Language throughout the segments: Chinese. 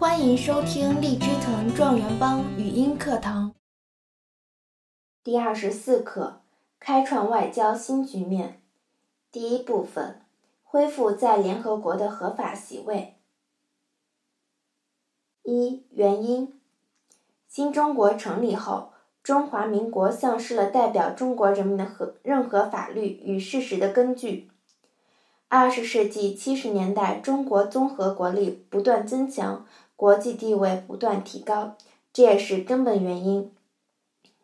欢迎收听荔枝藤状元帮语音课堂第二十四课：开创外交新局面。第一部分：恢复在联合国的合法席位。一、原因：新中国成立后，中华民国丧失了代表中国人民的和任何法律与事实的根据。二十世纪七十年代，中国综合国力不断增强。国际地位不断提高，这也是根本原因。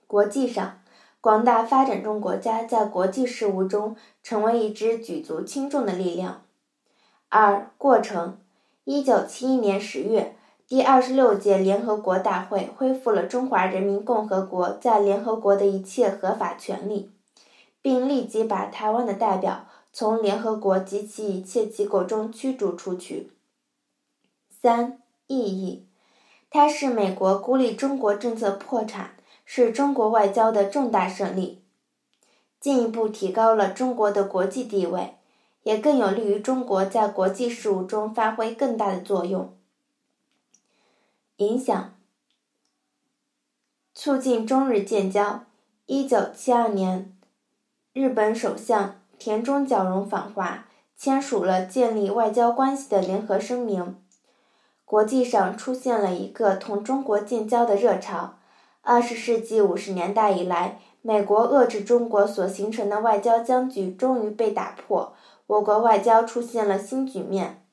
国际上，广大发展中国家在国际事务中成为一支举足轻重的力量。二、过程：一九七一年十月，第二十六届联合国大会恢复了中华人民共和国在联合国的一切合法权利，并立即把台湾的代表从联合国及其一切机构中驱逐出去。三。意义，它是美国孤立中国政策破产，是中国外交的重大胜利，进一步提高了中国的国际地位，也更有利于中国在国际事务中发挥更大的作用。影响，促进中日建交。一九七二年，日本首相田中角荣访华，签署了建立外交关系的联合声明。国际上出现了一个同中国建交的热潮。二十世纪五十年代以来，美国遏制中国所形成的外交僵局终于被打破，我国外交出现了新局面。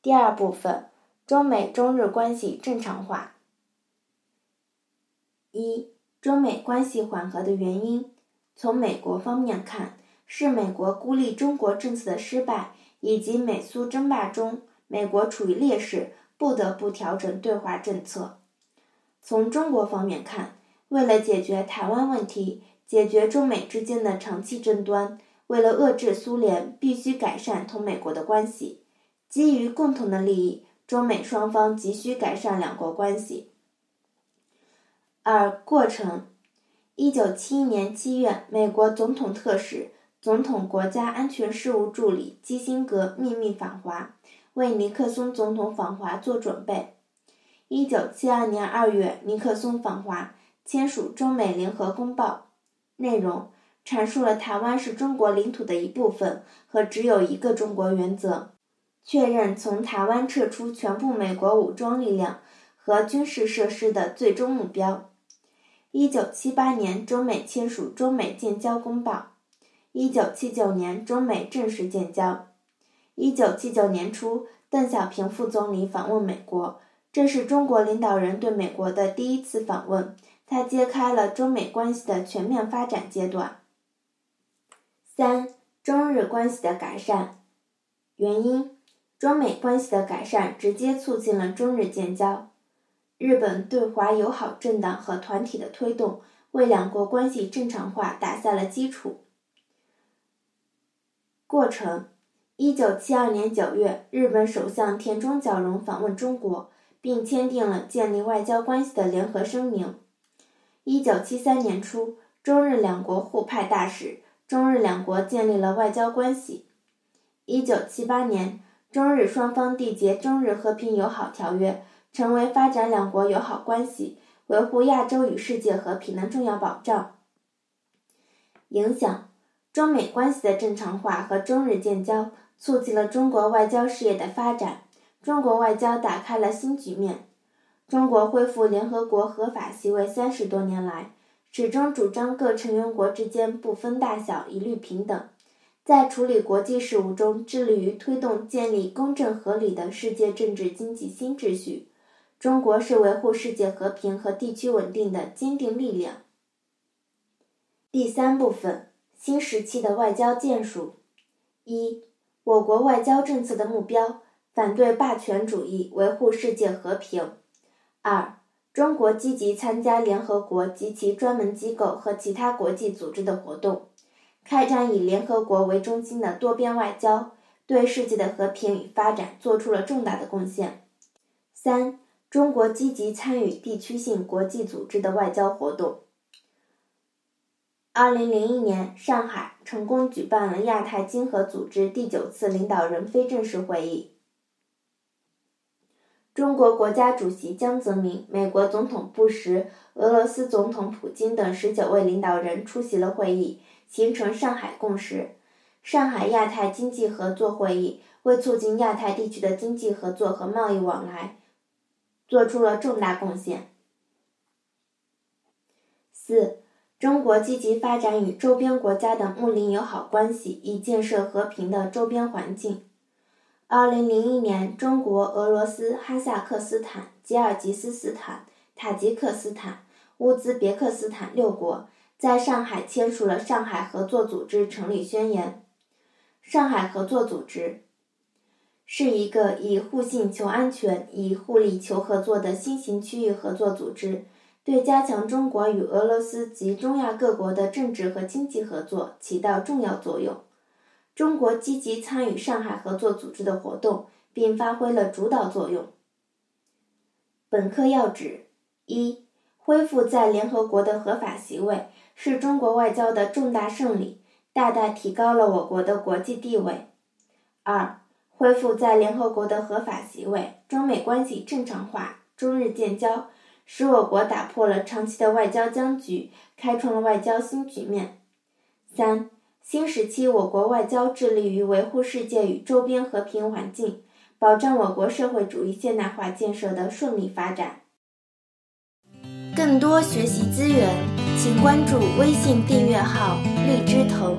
第二部分，中美中日关系正常化。一、中美关系缓和的原因，从美国方面看，是美国孤立中国政策的失败，以及美苏争霸中。美国处于劣势，不得不调整对华政策。从中国方面看，为了解决台湾问题，解决中美之间的长期争端，为了遏制苏联，必须改善同美国的关系。基于共同的利益，中美双方急需改善两国关系。二、过程：一九七一年七月，美国总统特使、总统国家安全事务助理基辛格秘密访华。为尼克松总统访华做准备。一九七二年二月，尼克松访华，签署中美联合公报，内容阐述了台湾是中国领土的一部分和只有一个中国原则，确认从台湾撤出全部美国武装力量和军事设施的最终目标。一九七八年，中美签署中美建交公报。一九七九年，中美正式建交。一九七九年初，邓小平副总理访问美国，这是中国领导人对美国的第一次访问，他揭开了中美关系的全面发展阶段。三、中日关系的改善原因：中美关系的改善直接促进了中日建交，日本对华友好政党和团体的推动，为两国关系正常化打下了基础。过程。一九七二年九月，日本首相田中角荣访问中国，并签订了建立外交关系的联合声明。一九七三年初，中日两国互派大使，中日两国建立了外交关系。一九七八年，中日双方缔结《中日和平友好条约》，成为发展两国友好关系、维护亚洲与世界和平的重要保障。影响：中美关系的正常化和中日建交。促进了中国外交事业的发展，中国外交打开了新局面。中国恢复联合国合法席位三十多年来，始终主张各成员国之间不分大小，一律平等，在处理国际事务中致力于推动建立公正合理的世界政治经济新秩序。中国是维护世界和平和地区稳定的坚定力量。第三部分：新时期的外交建树。一。我国外交政策的目标：反对霸权主义，维护世界和平。二、中国积极参加联合国及其专门机构和其他国际组织的活动，开展以联合国为中心的多边外交，对世界的和平与发展做出了重大的贡献。三、中国积极参与地区性国际组织的外交活动。二零零一年，上海成功举办了亚太经合组织第九次领导人非正式会议。中国国家主席江泽民、美国总统布什、俄罗斯总统普京等十九位领导人出席了会议，形成上海共识。上海亚太经济合作会议为促进亚太地区的经济合作和贸易往来做出了重大贡献。四、中国积极发展与周边国家的睦邻友好关系，以建设和平的周边环境。二零零一年，中国、俄罗斯、哈萨克斯坦、吉尔吉斯斯坦、塔吉克斯坦、乌兹别克斯坦六国在上海签署了《上海合作组织成立宣言》。上海合作组织是一个以互信求安全、以互利求合作的新型区域合作组织，对加强中国与俄罗斯及中亚各国的政治和经济合作起到重要作用。中国积极参与上海合作组织的活动，并发挥了主导作用。本课要旨：一、恢复在联合国的合法席位，是中国外交的重大胜利，大大提高了我国的国际地位。二、恢复在联合国的合法席位，中美关系正常化，中日建交，使我国打破了长期的外交僵局，开创了外交新局面。三。新时期，我国外交致力于维护世界与周边和平环境，保障我国社会主义现代化建设的顺利发展。更多学习资源，请关注微信订阅号“荔枝藤”。